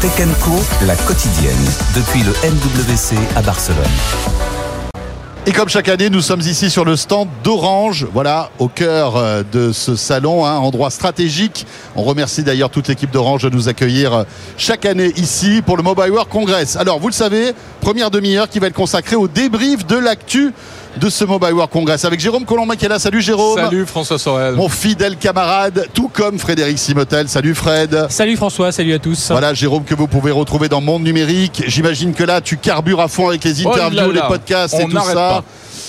Tech la quotidienne, depuis le MWC à Barcelone. Et comme chaque année, nous sommes ici sur le stand d'Orange, voilà, au cœur euh, de ce salon, hein, endroit stratégique. On remercie d'ailleurs toute l'équipe d'Orange de nous accueillir euh, chaque année ici pour le Mobile World Congress. Alors, vous le savez, première demi-heure qui va être consacrée au débrief de l'actu de ce Mobile World Congress avec Jérôme Colombin qui est là. Salut Jérôme. Salut François Sorel. Mon fidèle camarade, tout comme Frédéric Simotel. Salut Fred. Salut François, salut à tous. Voilà Jérôme que vous pouvez retrouver dans Monde Numérique. J'imagine que là tu carbures à fond avec les oh interviews, les podcasts et tout ça.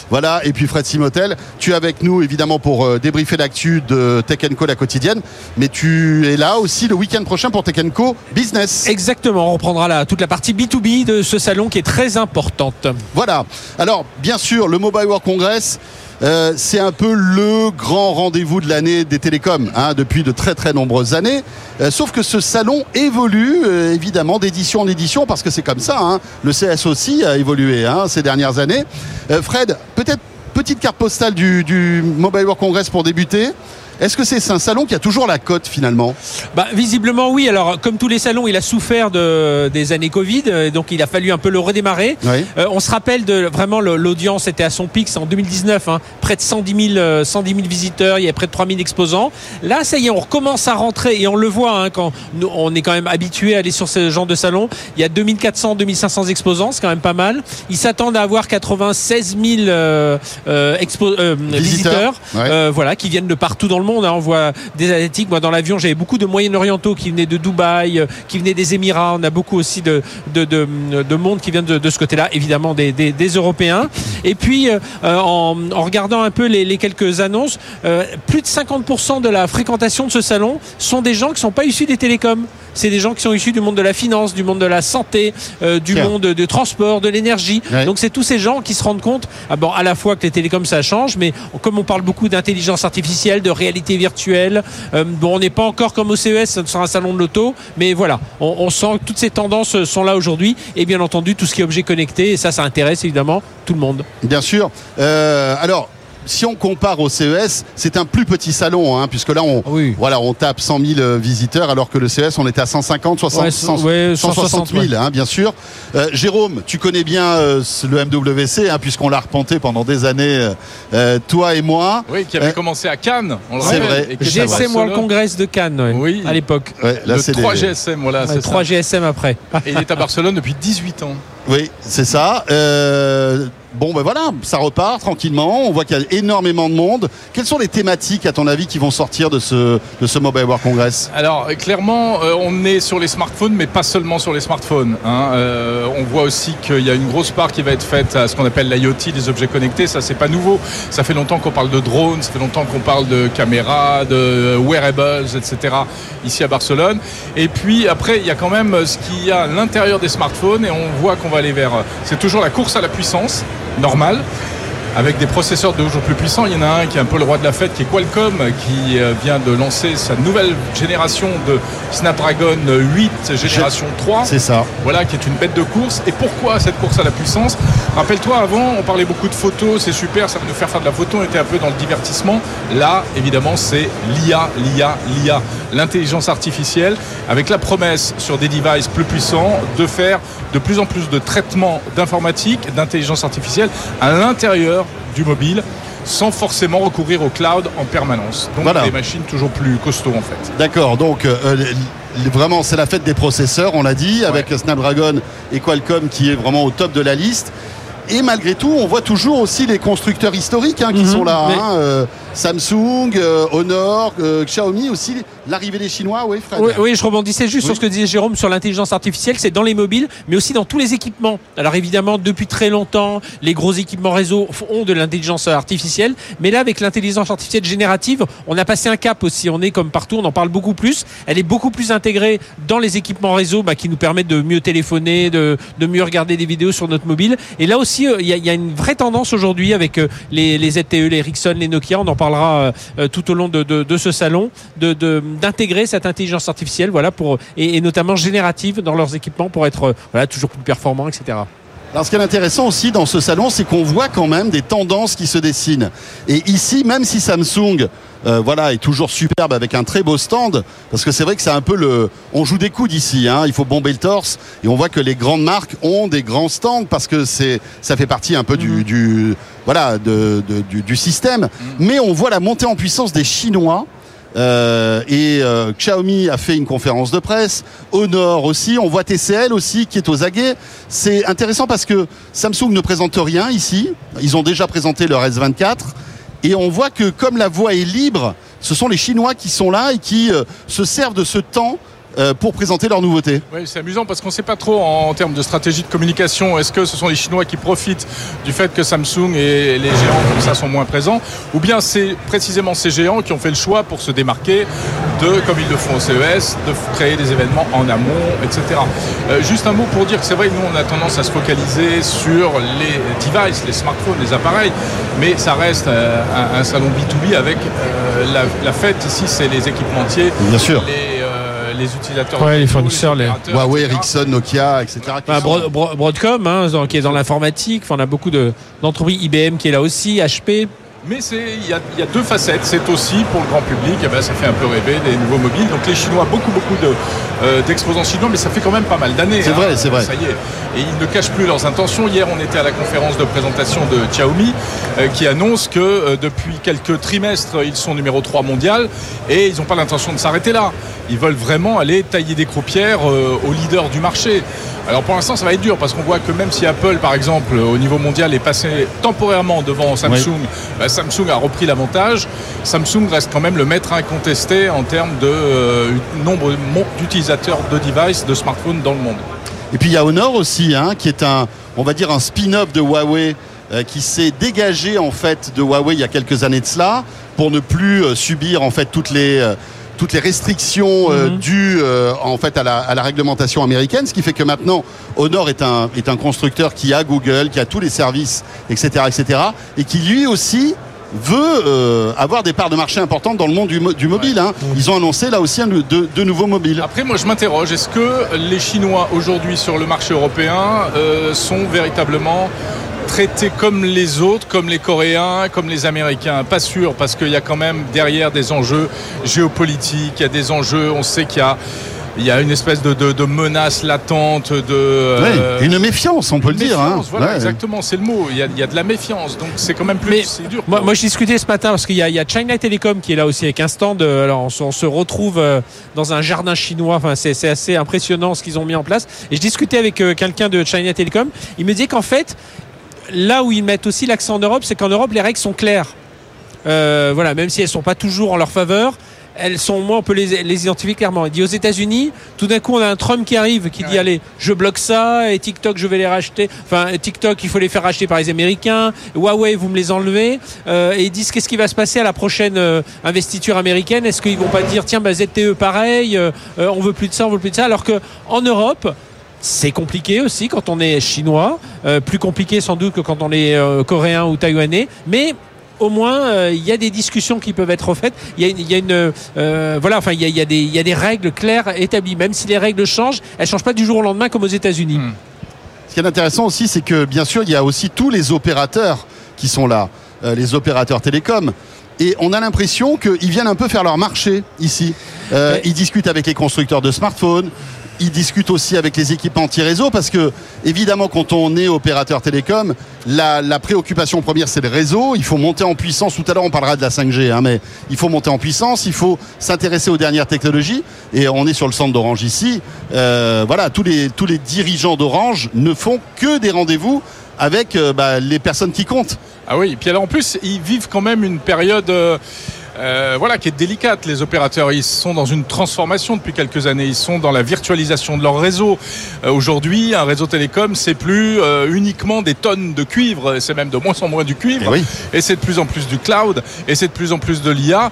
Voilà, et puis Fred Simotel, tu es avec nous évidemment pour euh, débriefer l'actu de Tech Co la quotidienne, mais tu es là aussi le week-end prochain pour Tech Co Business. Exactement, on reprendra la, toute la partie B2B de ce salon qui est très importante. Voilà, alors bien sûr, le Mobile World Congress, euh, c'est un peu le grand rendez-vous de l'année des télécoms hein, depuis de très très nombreuses années. Euh, sauf que ce salon évolue euh, évidemment d'édition en édition parce que c'est comme ça. Hein. Le CS aussi a évolué hein, ces dernières années. Fred, peut-être petite carte postale du, du Mobile World Congress pour débuter. Est-ce que c'est un salon qui a toujours la cote finalement? Bah, Visiblement oui. Alors comme tous les salons, il a souffert de, des années Covid, euh, donc il a fallu un peu le redémarrer. Euh, on se rappelle de vraiment l'audience était à son pic, c'est en 2019, hein, près de 110 000, 110 000 visiteurs, il y a près de 3000 exposants. Là, ça y est, on recommence à rentrer et on le voit hein, quand nous, on est quand même habitué à aller sur ce genre de salon. Il y a 2400, 2500 exposants, c'est quand même pas mal. Ils s'attendent à avoir 96 000 euh, visiteurs, voilà, qui viennent de partout dans le monde. Hein. On voit des Asiatiques. Moi, dans l'avion, j'avais beaucoup de Moyen-Orientaux qui venaient de Dubaï, euh, qui venaient des Émirats. On a beaucoup aussi de, de, monde qui vient de, ce côté-là, évidemment des, Européens. Et puis, euh, en, regardant un peu les, quelques annonces, euh, plus de 50% de la fréquentation de ce salon sont des gens qui ne sont pas issus des télécoms c'est des gens qui sont issus du monde de la finance, du monde de la santé, euh, du monde du transport, de l'énergie. Donc c'est tous ces gens qui se rendent compte, ah bon, à la fois que les télécoms ça change, mais comme on parle beaucoup d'intelligence artificielle, de réalité virtuelle, euh, bon, on n'est pas encore comme au CES sur un salon de l'auto, mais voilà, on, sent que toutes ces tendances sont là aujourd'hui, et bien entendu tout ce qui est objet connecté, et ça, ça intéresse évidemment tout le monde. Bien sûr. Euh, alors, si on compare au CES, c'est un plus petit salon, hein, puisque là, on, voilà, on tape 100 000 euh, visiteurs, alors que le CES, on était à 150, 60, 160 000, hein, bien sûr. Euh, Jérôme, tu connais bien euh, le MWC, hein, puisqu'on l'a repenté pendant des années, toi et moi. Oui, qui avait commencé à Cannes. C'est vrai. GSM World Congress de Cannes, oui, à l'époque. le 3 GSM, voilà. 3 GSM après. et il est à Barcelone depuis 18 ans. Oui, c'est ça. Bon, ben voilà, ça repart tranquillement. On voit qu'il y a énormément de monde. Quelles sont les thématiques, à ton avis, qui vont sortir de ce, de ce Mobile World Congress? Alors, clairement, euh, on est sur les smartphones, mais pas seulement sur les smartphones. Hein. Euh, on voit aussi qu'il y a une grosse part qui va être faite à ce qu'on appelle l'IoT, les objets connectés. Ça, c'est pas nouveau. Ça fait longtemps qu'on parle de drones, ça fait longtemps qu'on parle de caméras, de wearables, etc. ici à Barcelone. Et puis, après, il y a quand même ce qu'il y a à l'intérieur des smartphones et on voit qu'on va aller vers. C'est toujours la course à la puissance normal avec des processeurs de jour plus puissants. Il y en a un qui est un peu le roi de la fête, qui est Qualcomm, qui euh, vient de lancer sa nouvelle génération de Snapdragon 8 génération 3. C'est ça. Voilà, qui est une bête de course. Et pourquoi cette course à la puissance? Rappelle-toi, avant, on parlait beaucoup de photos, c'est super, ça va nous faire faire de la photo, on était un peu dans le divertissement. Là, évidemment, c'est l'IA, l'IA, l'IA, l'intelligence artificielle, avec la promesse sur des devices plus puissants de faire de plus en plus de traitements d'informatique, d'intelligence artificielle à l'intérieur du mobile sans forcément recourir au cloud en permanence. Donc des machines toujours plus costauds en fait. D'accord, donc euh, vraiment c'est la fête des processeurs, on l'a dit, avec Snapdragon et Qualcomm qui est vraiment au top de la liste. Et malgré tout, on voit toujours aussi les constructeurs historiques hein, qui mhm. sont là. Hein, euh, Samsung, euh, Honor, euh, Xiaomi aussi, l'arrivée des Chinois, oui Fred oui, je rebondissais juste sur ce que disait Jérôme sur l'intelligence artificielle, c'est dans les mobiles, mais aussi dans tous les équipements. Alors évidemment, depuis très longtemps, les gros équipements réseau ont de l'intelligence artificielle, mais là, avec l'intelligence artificielle générative, on a passé un cap aussi. On est comme partout, on en parle beaucoup plus. Elle est beaucoup plus intégrée dans les équipements réseau bah, qui nous permettent de mieux téléphoner, de, mieux regarder des vidéos sur notre mobile. Et là aussi, euh, il y, a une vraie tendance aujourd'hui avec les, les ZTE, les Ericsson, les Nokia, on en parle parlera euh, euh, tout au long de, ce salon, d'intégrer cette intelligence artificielle, voilà, pour, et, notamment générative dans leurs équipements pour être euh, voilà, toujours plus performants, etc. Alors ce qui est intéressant aussi dans ce salon, c'est qu'on voit quand même des tendances qui se dessinent. Et ici, même si Samsung euh, voilà, est toujours superbe avec un très beau stand, parce que c'est vrai que c'est un peu le... On joue des coups d'ici, hein, il faut bomber le torse, et on voit que les grandes marques ont des grands stands, parce que c'est ça fait partie un peu du, Mhm. du voilà, de, de- du, du système. Mhm. Mais on voit la montée en puissance des Chinois. Euh, et euh, Xiaomi a fait une conférence de presse, Honor aussi, on voit TCL aussi qui est aux aguets. C'est intéressant parce que Samsung ne présente rien ici, ils ont déjà présenté leur S24 et on voit que comme la voie est libre, ce sont les Chinois qui sont là et qui euh, se servent de ce temps pour présenter leurs nouveautés. Oui, c'est amusant parce qu'on ne sait pas trop en, termes de stratégie de communication. Est-ce que ce sont les Chinois qui profitent du fait que Samsung et les géants comme ça sont moins présents Ou bien c'est précisément ces géants qui ont fait le choix pour se démarquer de, comme ils le font au CES, de créer des événements en amont, etc. Euh, juste un mot pour dire que c'est vrai que nous on a tendance à se focaliser sur les devices, les smartphones, les appareils, mais ça reste euh, un, un salon B2B avec euh, la, la fête ici, c'est les équipementiers, Bien sûr. les, euh, les utilisateurs, Ouais, les fournisseurs, les- Huawei, etc. Ericsson, Nokia, etc. qui Bah, sont- Bro- Bro- Broadcom, hein, qui est dans l'informatique. Enfin, on a beaucoup de- d'entreprises. IBM qui est là aussi, HP. Mais il y a, il y a deux facettes. C'est aussi pour le grand public, eh ben, ça fait un peu rêver des nouveaux mobiles. Donc les Chinois, beaucoup beaucoup de, euh, d'exposants chinois, mais ça fait quand même pas mal d'années. C'est vrai, c'est vrai. Ça y est. Et ils ne cachent plus leurs intentions. Hier, on était à la conférence de présentation de Xiaomi, euh, qui annonce que euh, depuis quelques trimestres, ils sont numéro 3 mondial et ils n'ont pas l'intention de s'arrêter là. Ils veulent vraiment aller tailler des croupières aux leaders du marché. Alors pour l'instant, ça va être dur parce qu'on voit que même si Apple, par exemple, au niveau mondial, est passé temporairement devant Samsung, bah, Samsung a repris l'avantage. Samsung reste quand même le maître incontesté en termes de euh, nombre d'utilisateurs de devices, de smartphones dans le monde. Et puis il y a Honor aussi, hein, qui est un, on va dire un spin-off de Huawei, euh, qui s'est dégagé en fait de Huawei il y a quelques années de cela, pour ne plus euh, subir en fait toutes les euh, toutes les restrictions euh, Mhm. dues euh, en fait à la, à la réglementation américaine, ce qui fait que maintenant Honor est un est un constructeur qui a Google, qui a tous les services, etc., etc., et qui lui aussi veut euh, avoir des parts de marché importantes dans le monde du, mo- du mobile. hein. Ils ont annoncé là aussi de nouveaux mobiles. Après, moi, je m'interroge, est-ce que les Chinois aujourd'hui sur le marché européen euh, sont véritablement traités comme les autres, comme les Coréens, comme les Américains? Pas sûr, parce qu'il y a quand même derrière des enjeux géopolitiques, il y a des enjeux, on sait qu'il y a, il y a une espèce de, de- de menace latente, de... euh, Ouais, une méfiance, on peut le dire. hein. Voilà, Ouais. exactement, c'est le mot. Il y, a, il y a de la méfiance, donc c'est quand même plus Mais dur. Moi, moi, je discutais ce matin parce qu'il y, a- il y a China Telecom qui est là aussi avec un stand. euh, Alors, on, se- on se retrouve euh, dans un jardin chinois. Enfin, c'est c'est assez impressionnant ce qu'ils ont mis en place. Et je discutais avec quelqu'un de China Telecom. Il me disait qu'en fait, là où ils mettent aussi l'accent en Europe, c'est qu'en Europe, les règles sont claires. Euh, voilà, même si elles sont pas toujours en leur faveur. Elles sont, moi, on peut les, les identifier clairement. Il dit aux États-Unis, tout d'un coup, on a un Trump qui arrive, qui dit allez, je bloque ça, et TikTok, je vais les racheter. Enfin, TikTok, il faut les faire racheter par les Américains. Huawei, vous me les enlevez. Euh, et ils disent qu'est-ce qui va se passer à la prochaine euh, investiture américaine? Est-ce qu'ils vont pas dire tiens, bah, ZTE, pareil, euh, euh, on veut plus de ça, on veut plus de ça, alors que en Europe. C'est compliqué aussi quand on est chinois, euh, plus compliqué sans doute que quand on est euh, coréen ou taïwanais, mais au moins euh, il y a des discussions qui peuvent être faites. Il y a une, il y a une euh, voilà, enfin il y a, il y a des il y a des règles claires établies. Même si les règles changent, elles changent pas du jour au lendemain comme aux États-Unis. Hmm. Ce qui est intéressant aussi, c'est que bien sûr, il y a aussi tous les opérateurs qui sont là, euh, les opérateurs télécoms. Et on a l'impression qu'ils viennent un peu faire leur marché ici. Euh, Ouais. Ils discutent avec les constructeurs de smartphones. Ils discutent aussi avec les équipements anti-réseau parce que, évidemment, quand on est opérateur télécom, la, la préoccupation première, c'est le réseau. Il faut monter en puissance. Tout à l'heure, on parlera de la 5G, hein, mais il faut monter en puissance. Il faut s'intéresser aux dernières technologies. Et on est sur le centre d'Orange ici. Euh, voilà, tous les, tous les dirigeants d'Orange ne font que des rendez-vous avec euh, bah, les personnes qui comptent. Ah oui, et puis alors en plus, ils vivent quand même une période euh, euh, voilà, qui est délicate. Les opérateurs, ils sont dans une transformation depuis quelques années. Ils sont dans la virtualisation de leur réseau. Euh, Aujourd'hui, un réseau télécom, c'est plus euh, uniquement des tonnes de cuivre, c'est même de moins en moins du cuivre. Eh oui. Et c'est de plus en plus du cloud, et c'est de plus en plus de l'IA.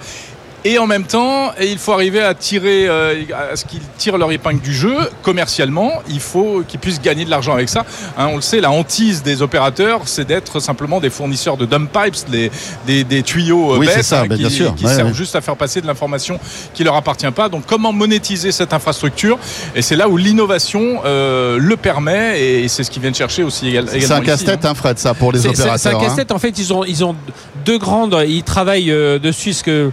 Et en même temps, il faut arriver à tirer, euh, à ce qu'ils tirent leur épingle du jeu commercialement. Il faut qu'ils puissent gagner de l'argent avec ça. Hein, on le sait, la hantise des opérateurs, c'est d'être simplement des fournisseurs de dump pipes, des, des, tuyaux oui, bêtes hein, ben, qui, servent juste à faire passer de l'information qui leur appartient pas. Donc, comment monétiser cette infrastructure? Et c'est là où l'innovation euh, le permet, et c'est ce qu'ils viennent chercher aussi également. C'est un casse-tête, hein. Fred, ça pour les opérateurs. C'est un casse-tête. En fait, ils ont, ils ont deux grandes. Ils travaillent euh, dessus, ce que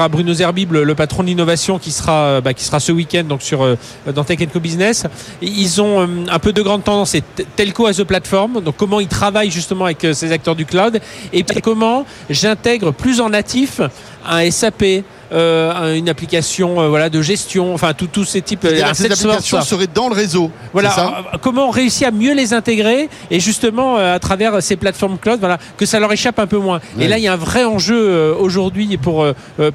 dira Bruno Zerbib, le, patron de l'innovation, qui sera, euh, bah, qui sera ce week-end sur euh, dans Tech Co Business. Ils ont euh, un peu de grande tendance, c'est telco as a platform. Donc comment ils travaillent justement avec ces acteurs du cloud et comment j'intègre plus en natif un SAP, euh, une application euh, voilà de gestion, enfin tous ces types. Euh, ces applications seraient dans le réseau. Voilà. Ça comment on réussit à mieux les intégrer et justement à travers ces plateformes cloud, voilà, que ça leur échappe un peu moins. Et là, il y a un vrai enjeu aujourd'hui pour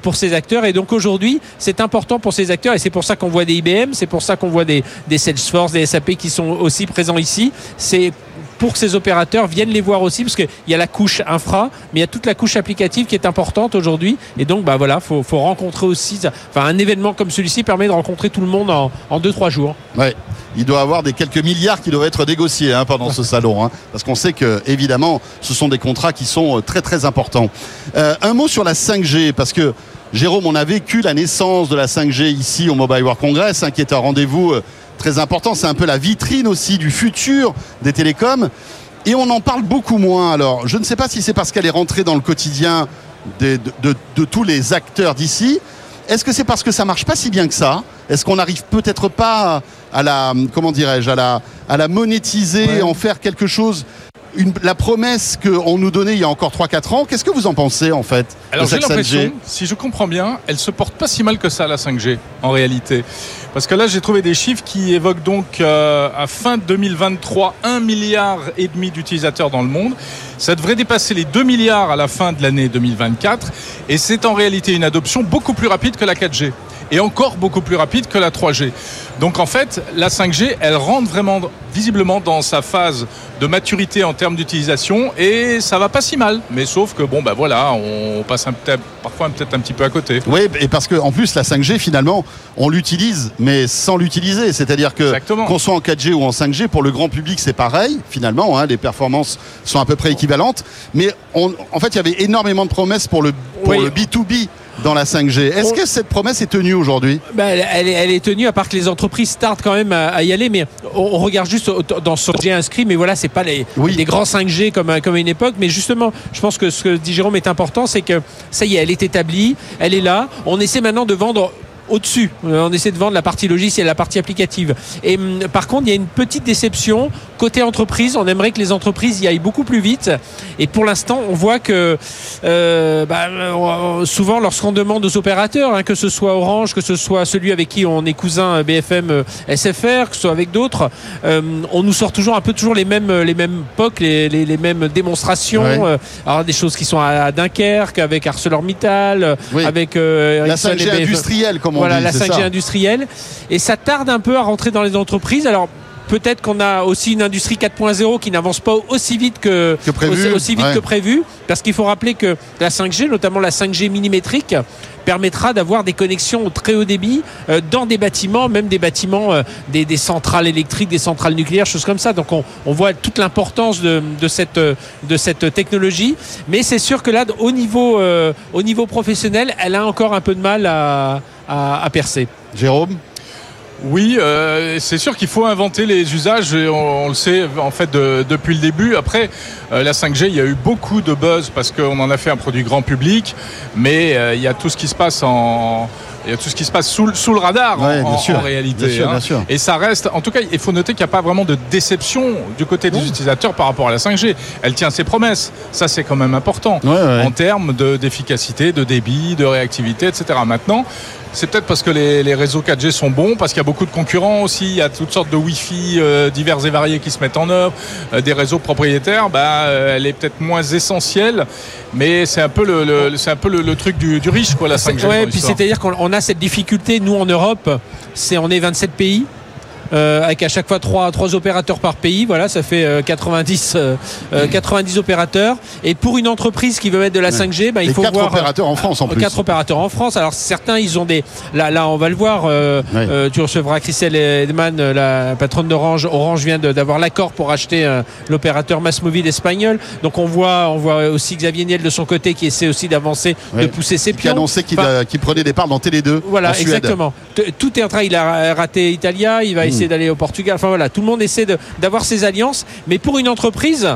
pour ces acteurs. Et donc aujourd'hui, c'est important pour ces acteurs et c'est pour ça qu'on voit des IBM, c'est pour ça qu'on voit des, des Salesforce, des SAP qui sont aussi présents ici. C'est pour que ces opérateurs viennent les voir aussi, parce qu'il y a la couche infra, mais il y a toute la couche applicative qui est importante aujourd'hui. Et donc, bah voilà, faut, faut rencontrer aussi. Enfin, un événement comme celui-ci permet de rencontrer tout le monde en, en deux trois jours. Ouais. Il doit avoir des quelques milliards qui doivent être négociés hein, pendant ce salon, hein, parce qu'on sait que évidemment, ce sont des contrats qui sont euh, très très importants. Euh, un mot sur la 5G, parce que Jérôme, on a vécu la naissance de la 5G ici au Mobile World Congress, hein, qui est un rendez-vous euh, très important. C'est un peu la vitrine aussi du futur des télécoms. Et on en parle beaucoup moins. Alors, je ne sais pas si c'est parce qu'elle est rentrée dans le quotidien de, tous les acteurs d'ici. Est-ce que c'est parce que ça marche pas si bien que ça? Est-ce qu'on n'arrive peut-être pas à la, comment dirais-je, à la, à la monétiser, en faire quelque chose la promesse qu'on nous donnait il y a encore 3-4 ans. Qu'est-ce que vous en pensez en fait Alors j'ai l'impression, si je comprends bien, elle se porte pas si mal que ça la 5G en réalité. Parce que là j'ai trouvé des chiffres qui évoquent donc euh, à fin 2023 1 milliard et demi d'utilisateurs dans le monde. Ça devrait dépasser les 2 milliards à la fin de l'année 2024 et c'est en réalité une adoption beaucoup plus rapide que la 4G et encore beaucoup plus rapide que la 3G. Donc en fait, la 5G, elle rentre vraiment visiblement dans sa phase de maturité en termes d'utilisation et ça va pas si mal. Mais sauf que bon, bah voilà, on passe un, parfois peut-être un petit peu à côté. Oui, et parce qu'en plus la 5G finalement, on l'utilise, mais sans l'utiliser. C'est-à-dire que qu'on soit en 4G ou en 5G, pour le grand public, c'est pareil finalement. Hein, les performances sont à peu près équivalentes, mais en fait, il y avait énormément de promesses pour le pour le B2B dans la 5G. Est-ce que cette promesse est tenue aujourd'hui? Ben, elle, est tenue, à part que les entreprises tardent quand même à, y aller. Mais on, regarde juste dans ce G inscrit, mais voilà, c'est pas les, les, grands 5G comme, comme à une époque. Mais justement, je pense que ce que dit Jérôme est important, c'est que ça y est, elle est établie, elle est là. On essaie maintenant de vendre au-dessus. Euh, on essaie de vendre la partie logicielle, la partie applicative. Et hum, par contre, il y a une petite déception côté entreprise. On aimerait que les entreprises y aillent beaucoup plus vite. Et pour l'instant, on voit que euh, bah, euh, souvent, lorsqu'on demande aux opérateurs, hein, que ce soit Orange, que ce soit celui avec qui on est cousin BFM SFR, que ce soit avec d'autres, on nous sort toujours un peu toujours les mêmes les mêmes POC, les, les, mêmes démonstrations. alors des choses qui sont à, Dunkerque, avec ArcelorMittal, avec la 5G industrielle, comme voilà, la 5G industrielle. Et ça tarde un peu à rentrer dans les entreprises. Alors, peut-être qu'on a aussi une industrie 4.0 qui n'avance pas aussi vite que, prévu, aussi, vite que prévu. Parce qu'il faut rappeler que la 5G notamment la 5G millimétrique permettra d'avoir des connexions au très haut débit euh, dans des bâtiments même des bâtiments euh, des, centrales électriques des centrales nucléaires choses comme ça. Donc on, voit toute l'importance de, cette de cette technologie. Mais c'est sûr que là au niveau euh, au niveau professionnel elle a encore un peu de mal à à, percer. Jérôme oui, euh, c'est sûr qu'il faut inventer les usages, on, le sait en fait depuis le début. Après, euh, la 5G, il y a eu beaucoup de buzz parce qu'on en a fait un produit grand public, mais euh, il y a tout ce qui se passe en, il y a tout ce qui se passe sous, sous le radar en, réalité. Hein. Et ça reste, en tout cas, il faut noter qu'il n'y a pas vraiment de déception du côté des utilisateurs par rapport à la 5G. Elle tient ses promesses. Ça, c'est quand même important en termes d'efficacité, de, débit, de réactivité, etc. Maintenant, c'est peut-être parce que les, réseaux 4G sont bons, parce qu'il y a beaucoup de concurrents aussi. Il y a toutes sortes de Wi-Fi euh, divers et variés qui se mettent en œuvre, euh, des réseaux propriétaires. Bah, euh, elle est peut-être moins essentielle, mais c'est un peu le, c'est un peu le, truc du, riche, quoi, la 5G. Ouais, puis c'est-à-dire qu'on a cette difficulté, nous en Europe, c'est on est 27 pays. Avec à chaque fois trois, trois opérateurs par pays. Voilà, ça fait 90, 90 opérateurs. Et pour une entreprise qui veut mettre de la 5G, bah, il faut quatre voir opérateurs en France en plus. Quatre opérateurs en France. Alors certains, ils ont des. Là, là, on va le voir. tu recevras Christelle Edman, la patronne d'Orange. Orange vient d'avoir l'accord pour acheter l'opérateur Massmobile espagnol. Donc on voit, on voit aussi Xavier Niel de son côté qui essaie aussi d'avancer, de pousser ses pions. Qui a annoncé qu'il prenait des parts dans Télé 2. Voilà, exactement. Tout est en train. Il a raté Italia, il va hmm. Essayer d'aller au Portugal. Enfin voilà, tout le monde essaie d'avoir ses alliances. Mais pour une entreprise,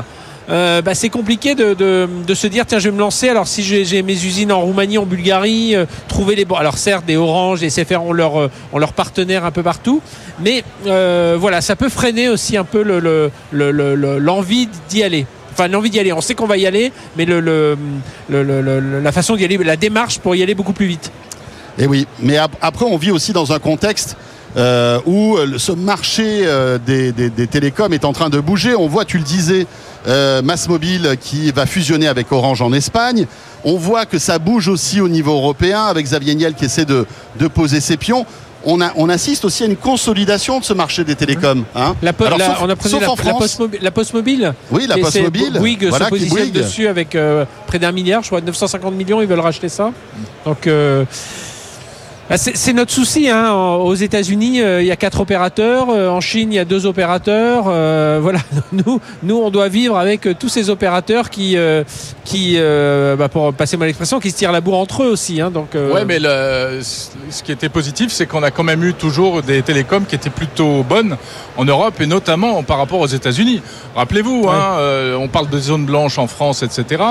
euh, bah, c'est compliqué de, se dire tiens je vais me lancer. Alors si j'ai mes usines en Roumanie en Bulgarie euh, trouver les bons alors certes des Orange des CFR ont leur euh, ont leur partenaire un peu partout. Mais voilà ça peut freiner aussi un peu l'envie d'y aller. Enfin l'envie d'y aller. On sait qu'on va y aller mais le, la façon d'y aller la démarche pour y aller beaucoup plus vite. Et eh oui. Mais après on vit aussi dans un contexte où ce marché des, des, télécoms est en train de bouger. On voit, tu le disais, euh, Mass Mobile qui va fusionner avec Orange en Espagne. On voit que ça bouge aussi au niveau européen avec Xavier Niel qui essaie de, poser ses pions. On, a, on, assiste aussi à une consolidation de ce marché des télécoms. Hein. La, on a pris la, la, poste mobile, Oui, la poste mobile. Bouygues voilà, se positionne dessus avec euh, près d'un milliard, je crois 950 millions, ils veulent racheter ça. Donc euh, c'est notre souci. Hein. Aux États-Unis, euh, il y a quatre opérateurs. Euh, en Chine, il y a deux opérateurs. Euh, voilà. Nous, nous, on doit vivre avec tous ces opérateurs qui, qui bah, pour passer mon expression, qui se tirent la bourre entre eux aussi. Hein. Donc. Ouais, mais ce qui était positif, c'est qu'on a quand même eu toujours des télécoms qui étaient plutôt bonnes en Europe et notamment par rapport aux États-Unis. Rappelez-vous, hein, on parle de zones blanches en France, etc.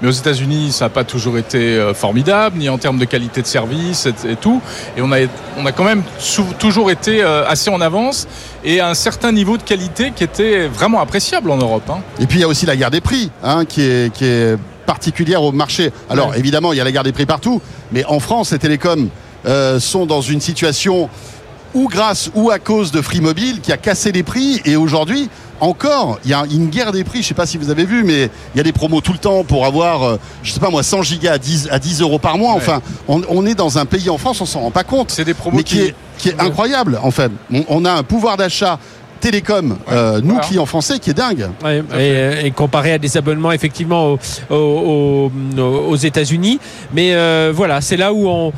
Mais aux États-Unis, ça n'a pas toujours été formidable, ni en termes de qualité de service et tout. Et on a, on a quand même toujours été euh, assez en avance et à un certain niveau de qualité qui était vraiment appréciable en Europe. Hein. Et puis il y a aussi la guerre des prix hein, qui, est, qui est particulière au marché. Alors évidemment, il y a la guerre des prix partout, mais en France, les télécoms euh, sont dans une situation ou grâce ou à cause de Free Mobile qui a cassé les prix et aujourd'hui encore, il y a une guerre des prix. Je ne sais pas si vous avez vu, mais il y a des promos tout le temps pour avoir, euh, je sais pas moi, 100 gigas à 10, à 10 euros par mois. Enfin, on, est dans un pays en France, on s'en rend pas compte. C'est des promos qui, est, qui est incroyable en fait. On, a un pouvoir d'achat télécom, euh, nous clients français, qui est dingue. et, comparé à des abonnements effectivement aux, aux, États-Unis. Mais euh, voilà, c'est là où on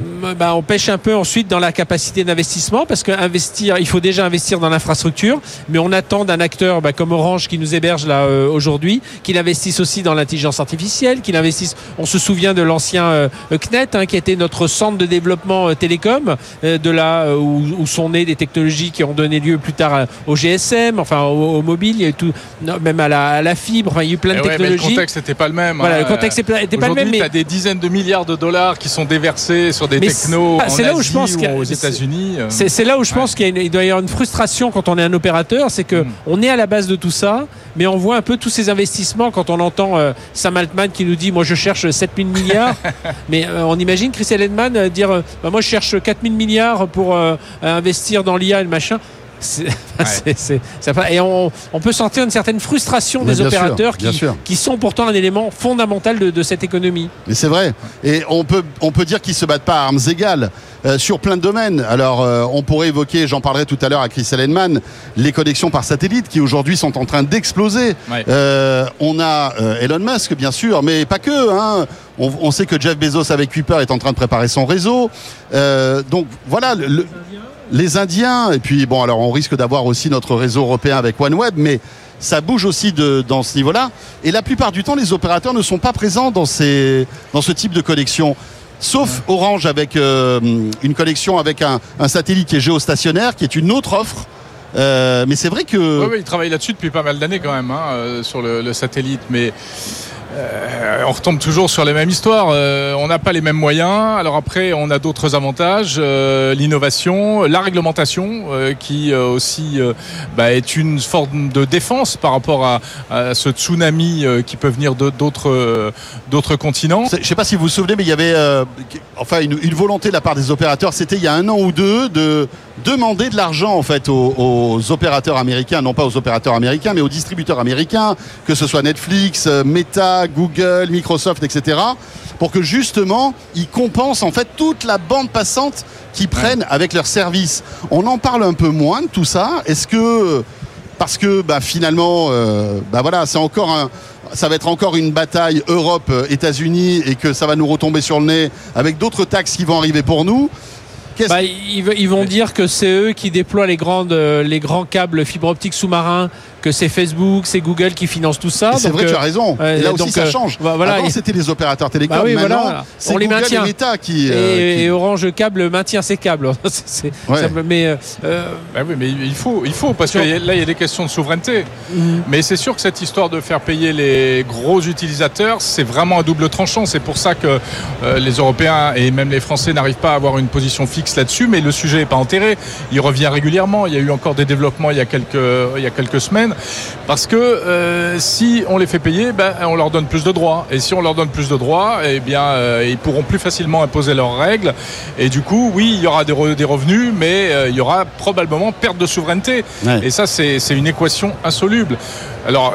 bah, on pêche un peu ensuite dans la capacité d'investissement parce qu'investir, il faut déjà investir dans l'infrastructure, mais on attend d'un acteur bah, comme Orange qui nous héberge là euh, aujourd'hui, qu'il investisse aussi dans l'intelligence artificielle, qu'il investisse. On se souvient de l'ancien euh, CNET hein, qui était notre centre de développement euh, télécom, de là où, sont nées des technologies qui ont donné lieu plus tard au GSM, enfin au, mobile, il y a eu tout, même à la, fibre, il y a eu plein de eh technologies. le contexte n'était pas le même. Voilà, le hein. contexte n'était pas le même. Mais... tu as des dizaines de milliards de dollars qui sont déversés sur des technos là où je pense aux États-Unis. Euh. C'est là où je pense qu'il doit y avoir une frustration quand on est un opérateur, c'est que hmm. on est à la base de tout ça, mais on voit un peu tous ces investissements quand on entend euh, Sam Altman qui nous dit moi je cherche 7000 milliards, mais euh, on imagine Chris Ellenman dire bah, moi je cherche 4000 milliards pour investir dans l'IA et le machin et on, peut sentir une certaine frustration des opérateurs qui, sont pourtant un élément fondamental de, cette économie. Mais c'est vrai. Et on peut, on peut dire qu'ils se battent pas à armes égales. Euh, sur plein de domaines. Alors, euh, on pourrait évoquer, j'en parlerai tout à l'heure à Chris Ellenman, les connexions par satellite qui aujourd'hui sont en train d'exploser. Euh, on a Elon Musk, bien sûr, mais pas que. Hein. On, sait que Jeff Bezos avec Kuiper est en train de préparer son réseau. donc voilà, le, les Indiens, et puis bon, alors on risque d'avoir aussi notre réseau européen avec OneWeb, mais ça bouge aussi de, dans ce niveau-là. Et la plupart du temps, les opérateurs ne sont pas présents dans, ces, dans ce type de connexion. Sauf Orange avec euh, une connexion avec un, satellite qui est géostationnaire, qui est une autre offre. Euh, mais c'est vrai que. Oui, oui, ils travaillent là-dessus depuis pas mal d'années quand même, hein, euh, sur le, le, satellite. Mais on retombe toujours sur les mêmes histoires. Euh, on n'a pas les mêmes moyens. Alors après, on a d'autres avantages. Euh, l'innovation, la réglementation, qui aussi bah, est une forme de défense par rapport à, ce tsunami qui peut venir d'autres d'autres continents. Je ne sais pas si vous vous souvenez, mais il y avait enfin une, volonté de la part des opérateurs. C'était il y a un an ou deux de demander de l'argent en fait aux, opérateurs américains, non pas aux opérateurs américains, mais aux distributeurs américains, que ce soit Netflix, euh, Meta, Google, Microsoft, etc., pour que justement ils compensent en fait toute la bande passante qu'ils prennent avec leurs services. On en parle un peu moins de tout ça. Est-ce que parce que bah, finalement, euh, bah, voilà, c'est encore un, ça va être encore une bataille Europe-États-Unis et que ça va nous retomber sur le nez avec d'autres taxes qui vont arriver pour nous. Bah, ils, vont dire que c'est eux qui déploient les, grandes, euh, les grands câbles fibre optique sous-marins que c'est Facebook, c'est Google qui financent tout ça. C'est vrai tu as euh, raison. là aussi, ça euh, change. Bah, voilà, Avant, c'était les opérateurs télécoms. Bah maintenant, c'est Google les maintient. et Meta qui, euh, et, Orange Câble maintient ses câbles. mais, bah oui, mais il faut, il faut parce que là, il y a des questions de souveraineté. Mhm. Mais c'est sûr que cette histoire de faire payer les gros utilisateurs, c'est vraiment un double tranchant. C'est pour ça que les Européens et même les Français n'arrivent pas à avoir une position fixe là-dessus. Mais le sujet n'est pas enterré. Il revient régulièrement. Il y a eu encore des développements il y a quelques, il y a quelques semaines. Parce que euh, si on les fait payer, ben, on leur donne plus de droits. Et si on leur donne plus de droits, eh bien, euh, ils pourront plus facilement imposer leurs règles. Et du coup, oui, il y aura des, revenus, mais euh, il y aura probablement perte de souveraineté. Et ça, c'est une équation insoluble. Alors,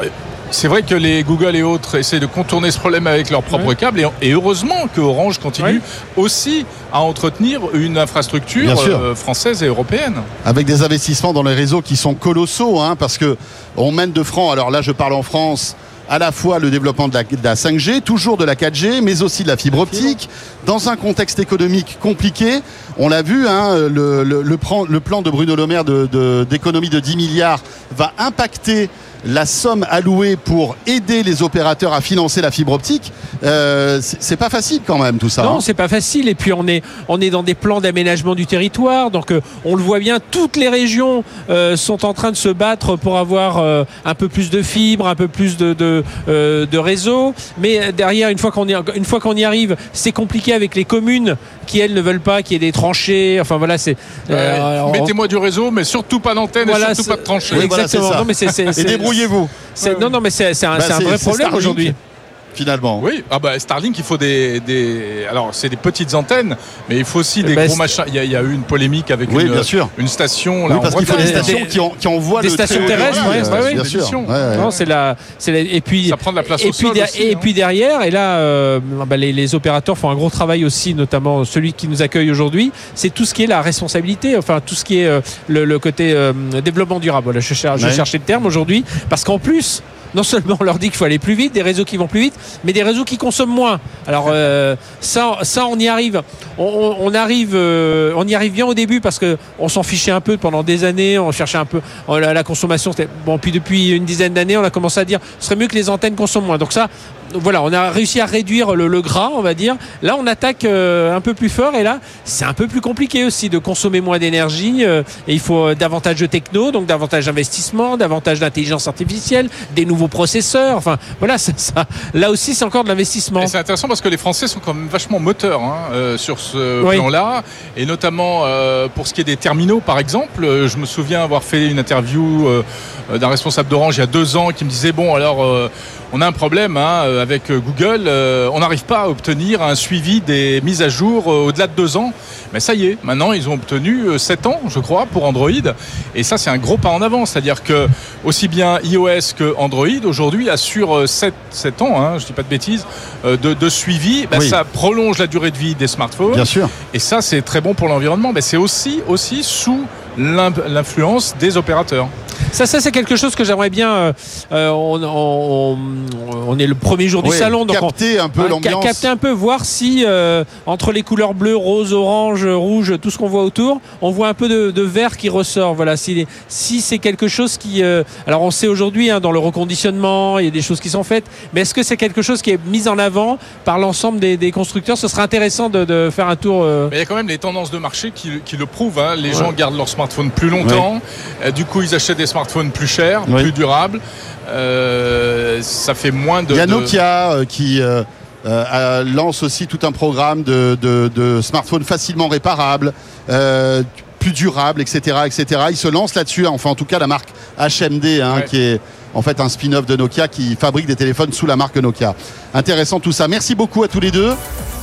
c'est vrai que les Google et autres essaient de contourner ce problème avec leurs propres câbles et, heureusement que Orange continue aussi à entretenir une infrastructure euh, française et européenne. Avec des investissements dans les réseaux qui sont colossaux, hein, parce que on mène de francs. Alors là, je parle en France à la fois le développement de la, 5G, toujours de la 4G, mais aussi de la fibre optique, dans un contexte économique compliqué. On l'a vu, hein, le, le, plan, de Bruno Le Maire d'économie de, de 10 milliards va impacter la somme allouée pour aider les opérateurs à financer la fibre optique, euh, c'est pas facile quand même tout ça. Non, hein. c'est pas facile. Et puis on est on est dans des plans d'aménagement du territoire, donc euh, on le voit bien. Toutes les régions euh, sont en train de se battre pour avoir un peu plus de fibres, un peu plus de de, de réseau. Mais derrière, une fois qu'on y une fois qu'on y arrive, c'est compliqué avec les communes qui elles ne veulent pas qu'il y ait des tranchées. Enfin voilà, c'est. Mettez-moi du réseau, mais surtout pas d'antenne et surtout pas de tranchées. exactement. non, mais c'est, et débrouillez-vous. Non, non, mais c'est un, bah, un vrai problème aujourd'hui finalement. Oui, ah bah Starlink, il faut des, des... alors c'est des petites antennes, mais il faut aussi des bah, gros machins. Il y, a, eu une polémique avec une, bien sûr. une station. Là, oui, parce qu'il faut des stations qui, qui, envoient des stations terrestres. oui, bien sûr. Non, c'est la, c'est et puis ça prend de la place et au puis sol aussi, et hein. puis derrière, et là, euh, bah, les, les, opérateurs font un gros travail aussi, notamment celui qui nous accueille aujourd'hui. C'est tout ce qui est la responsabilité, enfin tout ce qui est euh, le, le, côté euh, développement durable. Voilà, je, cherche, je cherchais le terme aujourd'hui, parce qu'en plus non seulement on leur dit qu'il faut aller plus vite, des réseaux qui vont plus vite, mais des réseaux qui consomment moins. Alors euh, ça, ça on y arrive. On, arrive, euh, on y arrive bien au début parce que on s'en fichait un peu pendant des années. On cherchait un peu la, la consommation. Bon, puis depuis une dizaine d'années, on a commencé à dire ce serait mieux que les antennes consomment moins. Donc ça, voilà, on a réussi à réduire le, gras, on va dire. Là, on attaque euh, un peu plus fort et là, c'est un peu plus compliqué aussi de consommer moins d'énergie. et il faut davantage de techno, donc davantage d'investissement, davantage d'intelligence artificielle, des nouveaux processeurs. Enfin, voilà, ça, là aussi, c'est encore de l'investissement. C'est intéressant parce que les Français sont quand même vachement moteurs hein, euh, sur ce plan-là, et notamment euh, pour ce qui est des terminaux, par exemple. Euh, je me souviens avoir fait une interview d'un responsable d'Orange il y a deux ans qui me disait bon, alors on a un problème hein, avec Google, on n'arrive pas à obtenir un suivi des mises à jour au-delà de deux ans. Mais ça y est, maintenant ils ont obtenu 7 ans, je crois, pour Android. Et ça, c'est un gros pas en avant. C'est-à-dire que aussi bien iOS que Android aujourd'hui assure 7, 7 ans, hein, je ne dis pas de bêtises, euh, de, suivi. Bah, ça prolonge la durée de vie des smartphones. Bien sûr. Et ça, c'est très bon pour l'environnement. Mais c'est aussi, aussi sous l'influence des opérateurs. Ça, ça c'est quelque chose que j'aimerais bien. Euh, euh, on, on, est le premier jour du salon, donc capter un peu l'ambiance, capter un peu, voir si euh, entre les couleurs bleu, rose, orange, rouge, tout ce qu'on voit autour, on voit un peu de, de vert qui ressort. Voilà, si, si c'est quelque chose qui, alors on sait aujourd'hui hein, dans le reconditionnement, il y a des choses qui sont faites, mais est-ce que c'est quelque chose qui est mis en avant par l'ensemble des, des, constructeurs? Ce serait intéressant de, de faire un tour. Mais il y a quand même les tendances de marché qui, qui le prouvent. Hein. Les gens gardent leur smartphone plus longtemps. du coup, ils achètent des smartphones plus chers, plus durables. Euh, ça fait moins de. Il y a Nokia euh, qui euh, lance aussi tout un programme de, smartphones facilement réparables. plus durables, etc., etc. Ils se lancent là-dessus. Enfin, en tout cas, la marque HMD, hein, qui est en fait un spin-off de Nokia qui fabrique des téléphones sous la marque Nokia. Intéressant tout ça. Merci beaucoup à tous les deux.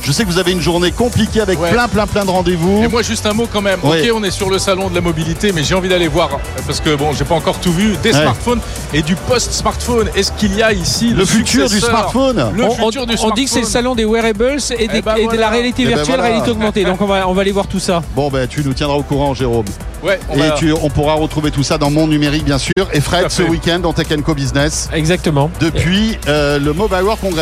Je sais que vous avez une journée compliquée avec plein, plein, plein de rendez-vous. Et moi, juste un mot quand même. Ok, on est sur le salon de la mobilité, mais j'ai envie d'aller voir parce que bon, j'ai pas encore tout vu des smartphones et du post-smartphone. Est-ce qu'il y a ici le, futur du smartphone Le on, futur du smartphone. On dit que c'est le salon des wearables et, eh ben de la réalité eh ben virtuelle, réalité augmentée. Donc on va, on va aller voir tout ça. Bon, ben tu nous tiendras au courant, Jérôme. Ouais, on et on pourra retrouver tout ça dans Monde Numérique, bien sûr. Et Fred, ce week-end dans Tech Co Business. Exactement. Depuis euh, le Mobile World Congress.